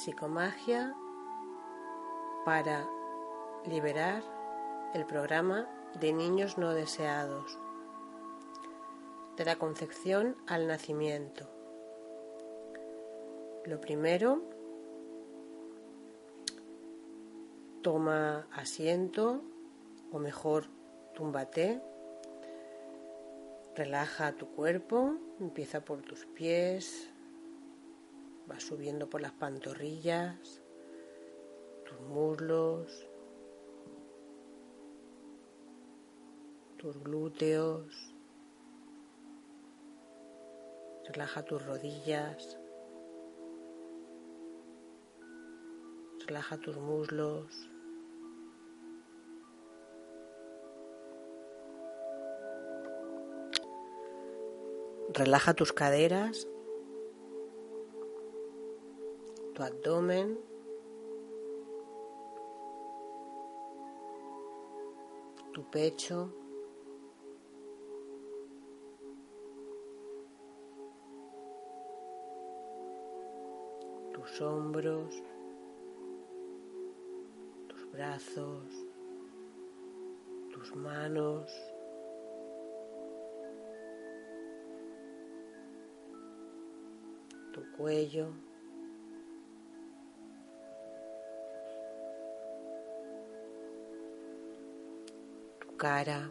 Psicomagia para liberar el programa de niños no deseados, de la concepción al nacimiento. Lo primero, toma asiento o mejor túmbate, relaja tu cuerpo, empieza por tus pies, va subiendo por las pantorrillas, tus muslos, tus glúteos, relaja tus rodillas, relaja tus muslos. Relaja tus caderas tu abdomen, tu pecho, tus hombros, tus brazos, tus manos. tu cuello. Cara,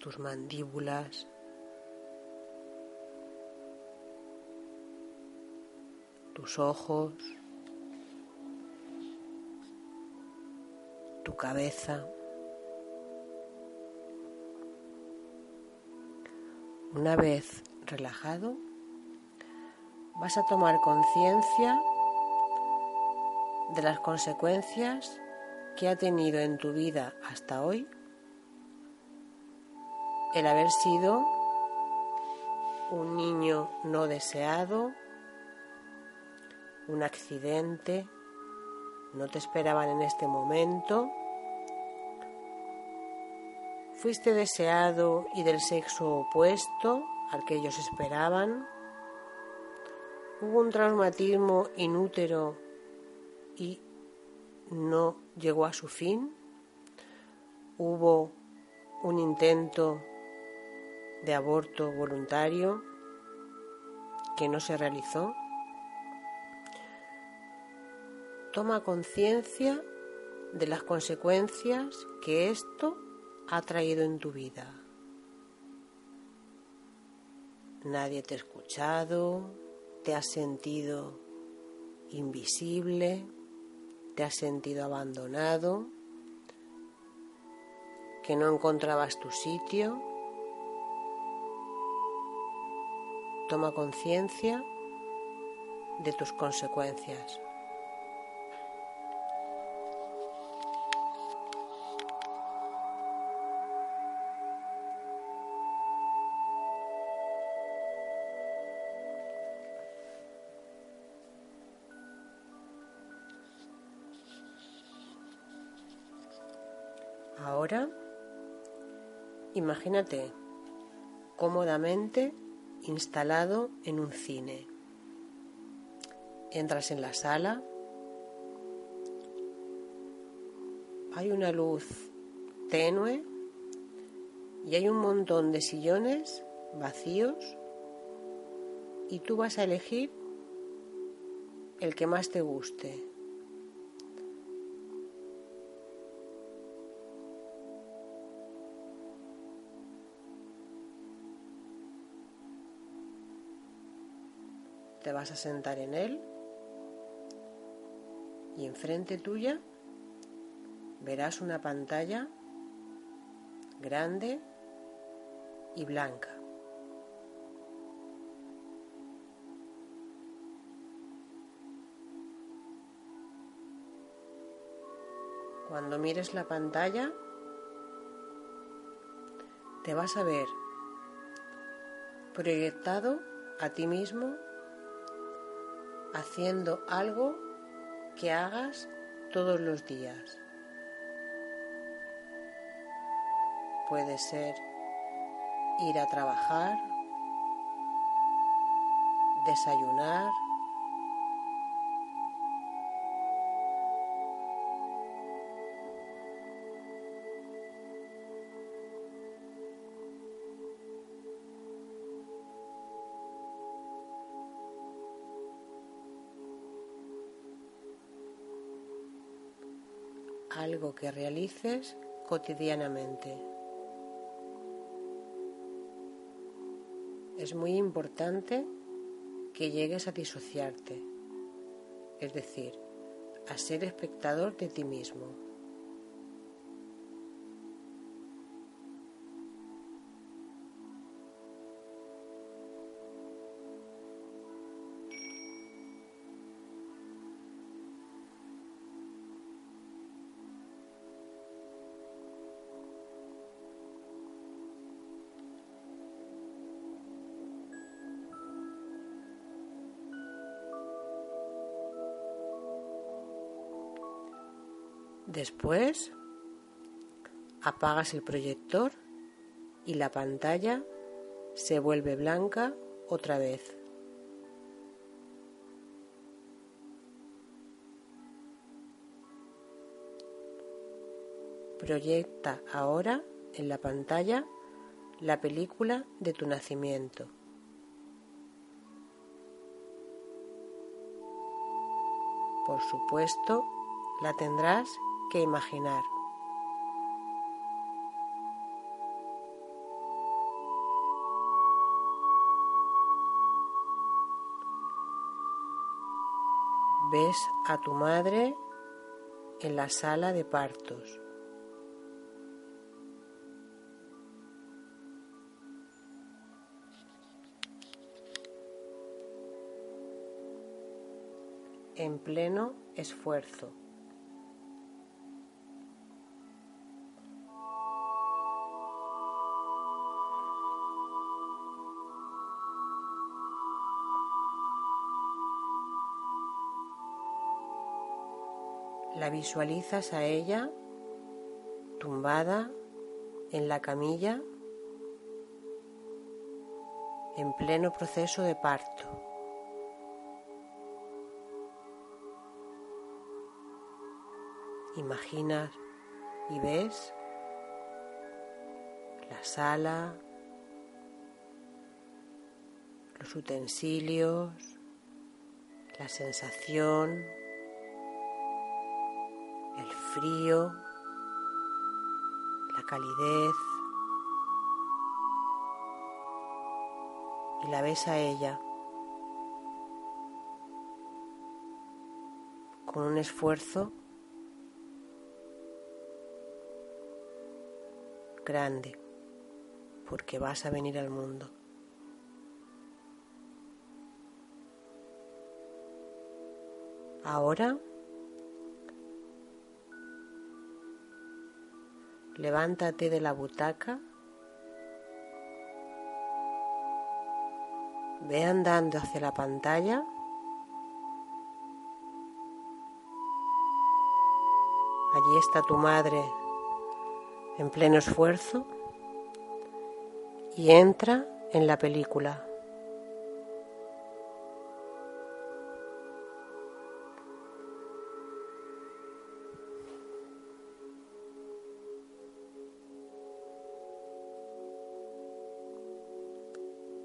tus mandíbulas, tus ojos, tu cabeza. Una vez relajado, vas a tomar conciencia de las consecuencias que ha tenido en tu vida hasta hoy el haber sido un niño no deseado, un accidente, no te esperaban en este momento, fuiste deseado y del sexo opuesto al que ellos esperaban, hubo un traumatismo inútero y no llegó a su fin. Hubo un intento de aborto voluntario que no se realizó. Toma conciencia de las consecuencias que esto ha traído en tu vida. Nadie te ha escuchado, te has sentido invisible, te has sentido abandonado, que no encontrabas tu sitio. Toma conciencia de tus consecuencias. Imagínate cómodamente instalado en un cine. Entras en la sala, hay una luz tenue y hay un montón de sillones vacíos y tú vas a elegir el que más te guste. vas a sentar en él y enfrente tuya verás una pantalla grande y blanca. Cuando mires la pantalla, te vas a ver proyectado a ti mismo haciendo algo que hagas todos los días. Puede ser ir a trabajar, desayunar, algo que realices cotidianamente. Es muy importante que llegues a disociarte, es decir, a ser espectador de ti mismo. Después apagas el proyector y la pantalla se vuelve blanca otra vez. Proyecta ahora en la pantalla la película de tu nacimiento. Por supuesto, la tendrás que imaginar. Ves a tu madre en la sala de partos. en pleno esfuerzo. Visualizas a ella tumbada en la camilla en pleno proceso de parto. Imaginas y ves la sala, los utensilios, la sensación frío, la calidez. Y la ves a ella con un esfuerzo grande, porque vas a venir al mundo. Ahora Levántate de la butaca. Ve andando hacia la pantalla. Allí está tu madre en pleno esfuerzo y entra en la película.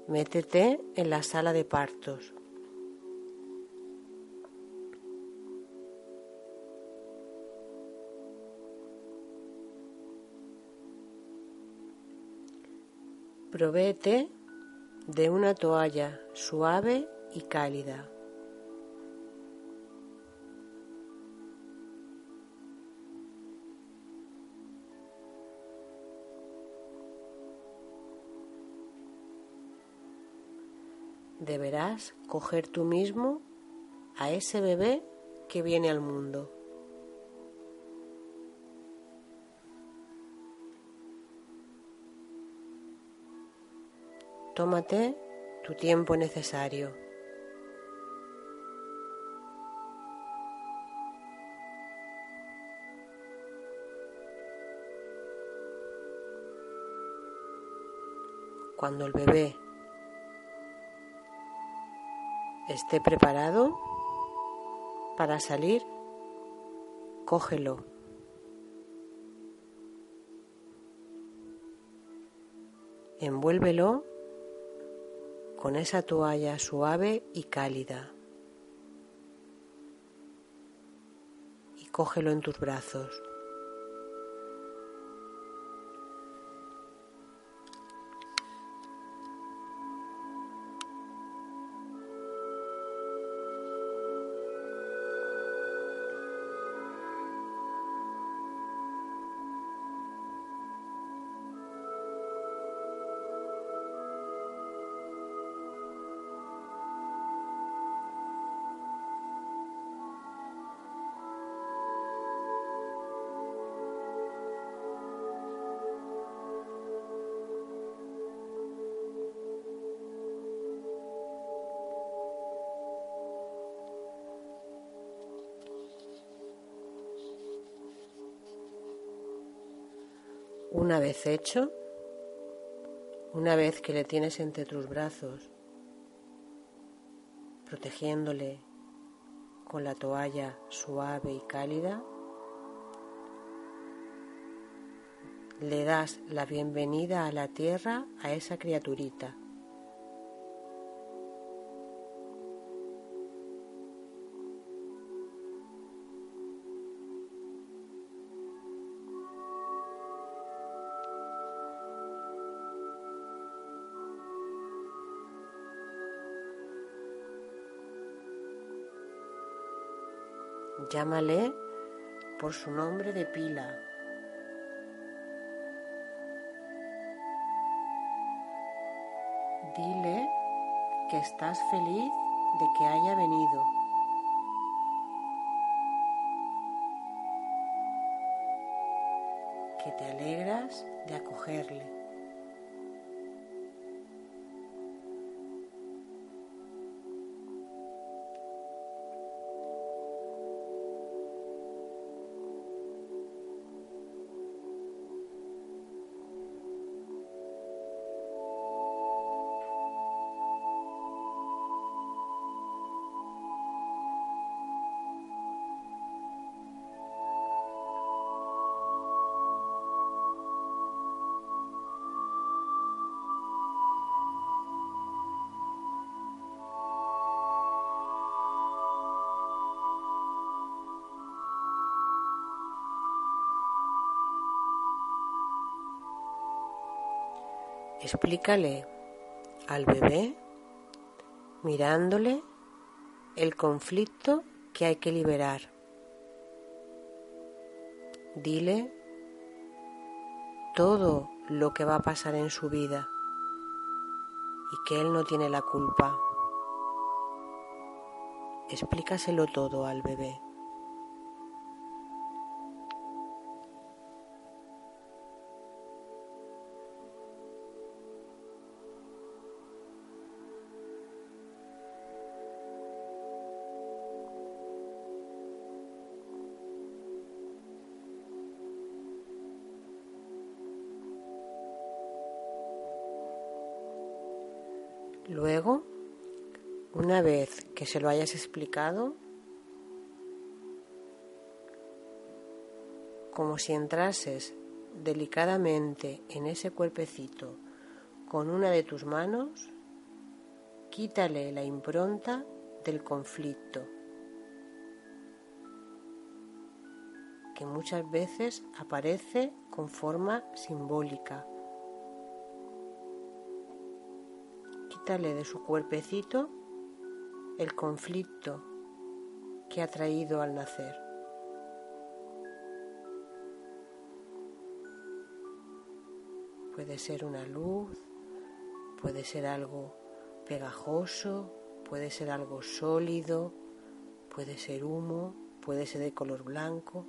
Métete en la sala de partos. Provéete de una toalla suave y cálida. deberás coger tú mismo a ese bebé que viene al mundo. Tómate tu tiempo necesario. Cuando el bebé esté preparado para salir, cógelo. Envuélvelo con esa toalla suave y cálida y cógelo en tus brazos. Una vez hecho, una vez que le tienes entre tus brazos, protegiéndole con la toalla suave y cálida, le das la bienvenida a la tierra a esa criaturita Llámale por su nombre de pila. Dile que estás feliz de que haya venido. Que te alegras de acogerle. Explícale al bebé, mirándole, el conflicto que hay que liberar. Dile todo lo que va a pasar en su vida y que él no tiene la culpa. Explícaselo todo al bebé. Que se lo hayas explicado, como si entrases delicadamente en ese cuerpecito con una de tus manos, quítale la impronta del conflicto, que muchas veces aparece con forma simbólica. Quítale de su cuerpecito el conflicto que ha traído al nacer. Puede ser una luz, puede ser algo pegajoso, puede ser algo sólido, puede ser humo, puede ser de color blanco.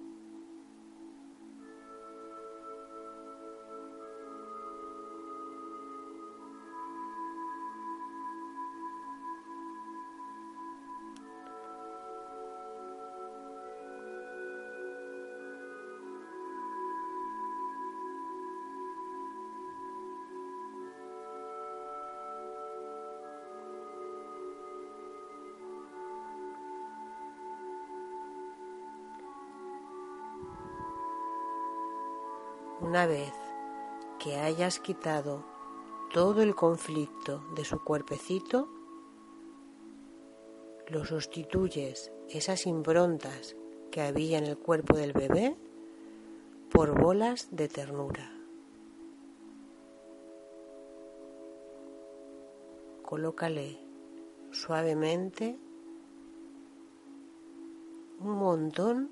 Una vez que hayas quitado todo el conflicto de su cuerpecito, lo sustituyes esas improntas que había en el cuerpo del bebé por bolas de ternura. Colócale suavemente un montón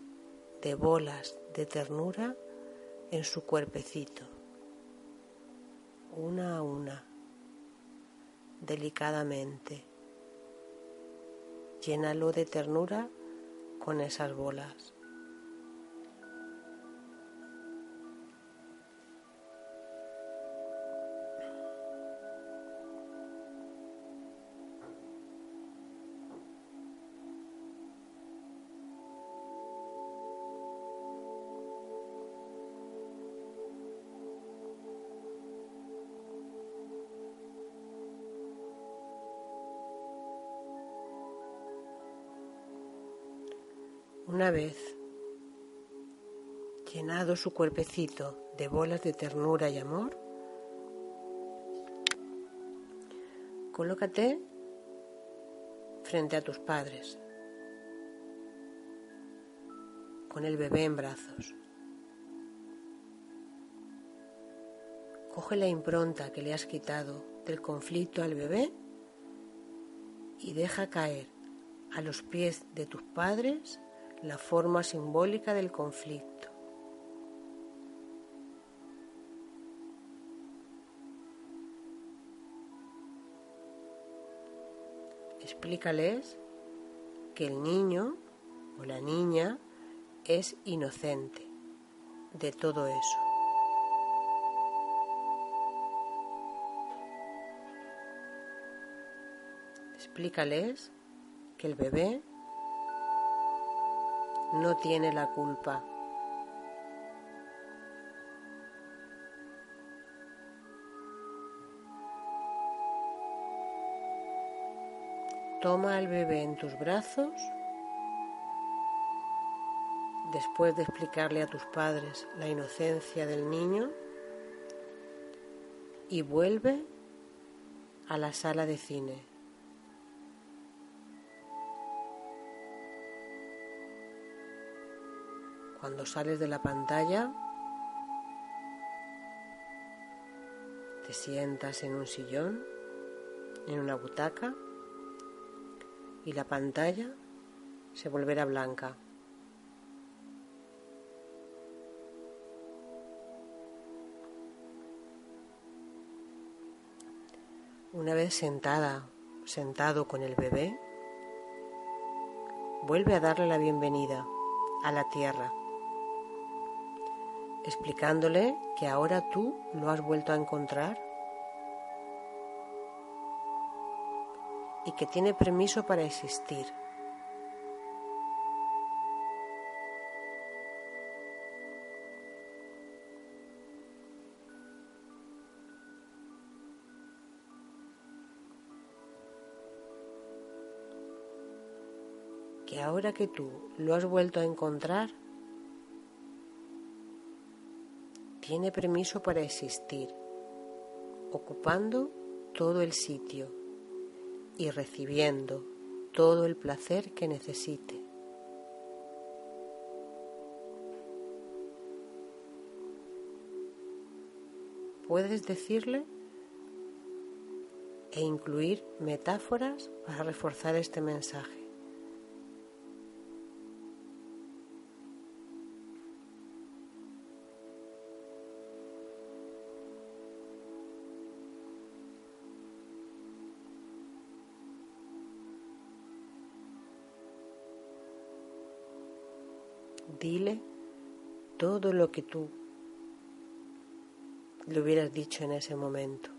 de bolas de ternura en su cuerpecito, una a una, delicadamente. Llénalo de ternura con esas bolas. Una vez llenado su cuerpecito de bolas de ternura y amor, colócate frente a tus padres, con el bebé en brazos. Coge la impronta que le has quitado del conflicto al bebé y deja caer a los pies de tus padres la forma simbólica del conflicto. Explícales que el niño o la niña es inocente de todo eso. Explícales que el bebé no tiene la culpa. Toma al bebé en tus brazos después de explicarle a tus padres la inocencia del niño y vuelve a la sala de cine. Cuando sales de la pantalla, te sientas en un sillón, en una butaca, y la pantalla se volverá blanca. Una vez sentada, sentado con el bebé, vuelve a darle la bienvenida a la tierra explicándole que ahora tú lo has vuelto a encontrar y que tiene permiso para existir. Que ahora que tú lo has vuelto a encontrar, tiene permiso para existir, ocupando todo el sitio y recibiendo todo el placer que necesite. Puedes decirle e incluir metáforas para reforzar este mensaje. Dile todo lo que tú le hubieras dicho en ese momento.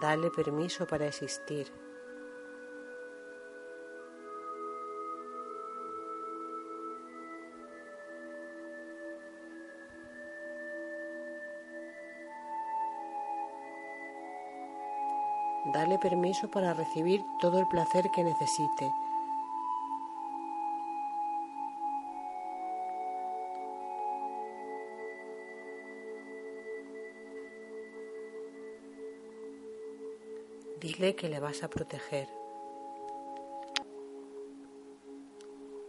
Dale permiso para existir. Dale permiso para recibir todo el placer que necesite. Dile que le vas a proteger,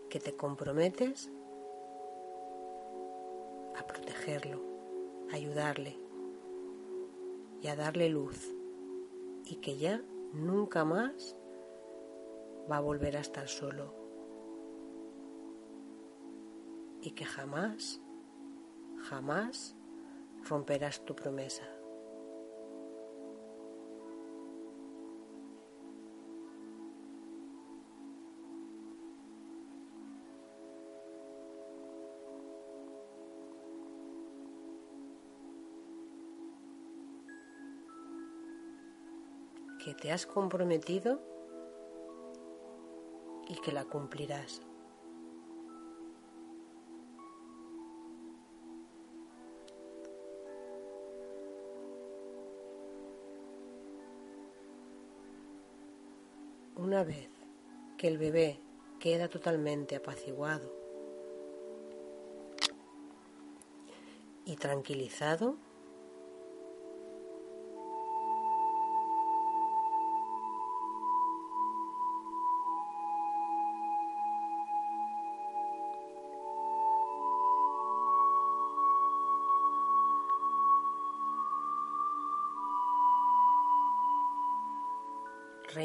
que te comprometes a protegerlo, a ayudarle y a darle luz y que ya nunca más va a volver a estar solo y que jamás, jamás romperás tu promesa. Te has comprometido y que la cumplirás. Una vez que el bebé queda totalmente apaciguado y tranquilizado,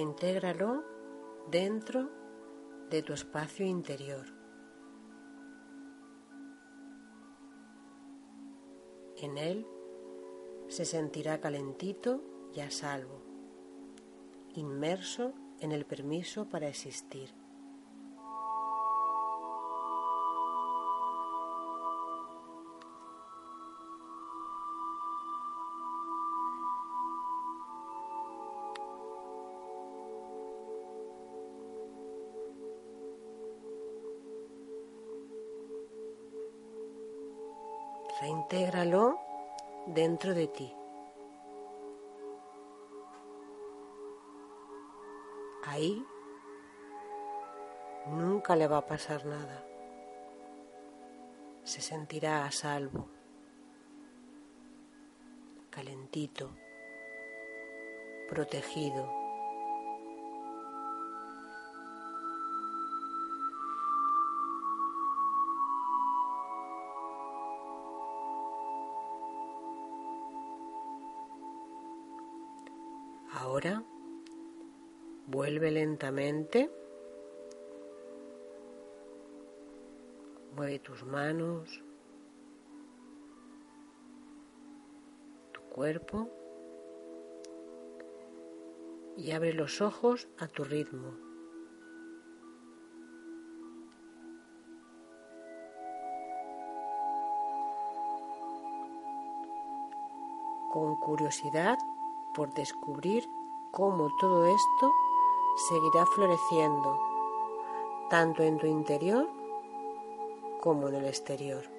reintégralo dentro de tu espacio interior. En él se sentirá calentito y a salvo, inmerso en el permiso para existir. Reintégralo dentro de ti. Ahí nunca le va a pasar nada. Se sentirá a salvo, calentito, protegido. Ahora vuelve lentamente. Mueve tus manos, tu cuerpo y abre los ojos a tu ritmo. Con curiosidad por descubrir cómo todo esto seguirá floreciendo, tanto en tu interior como en el exterior.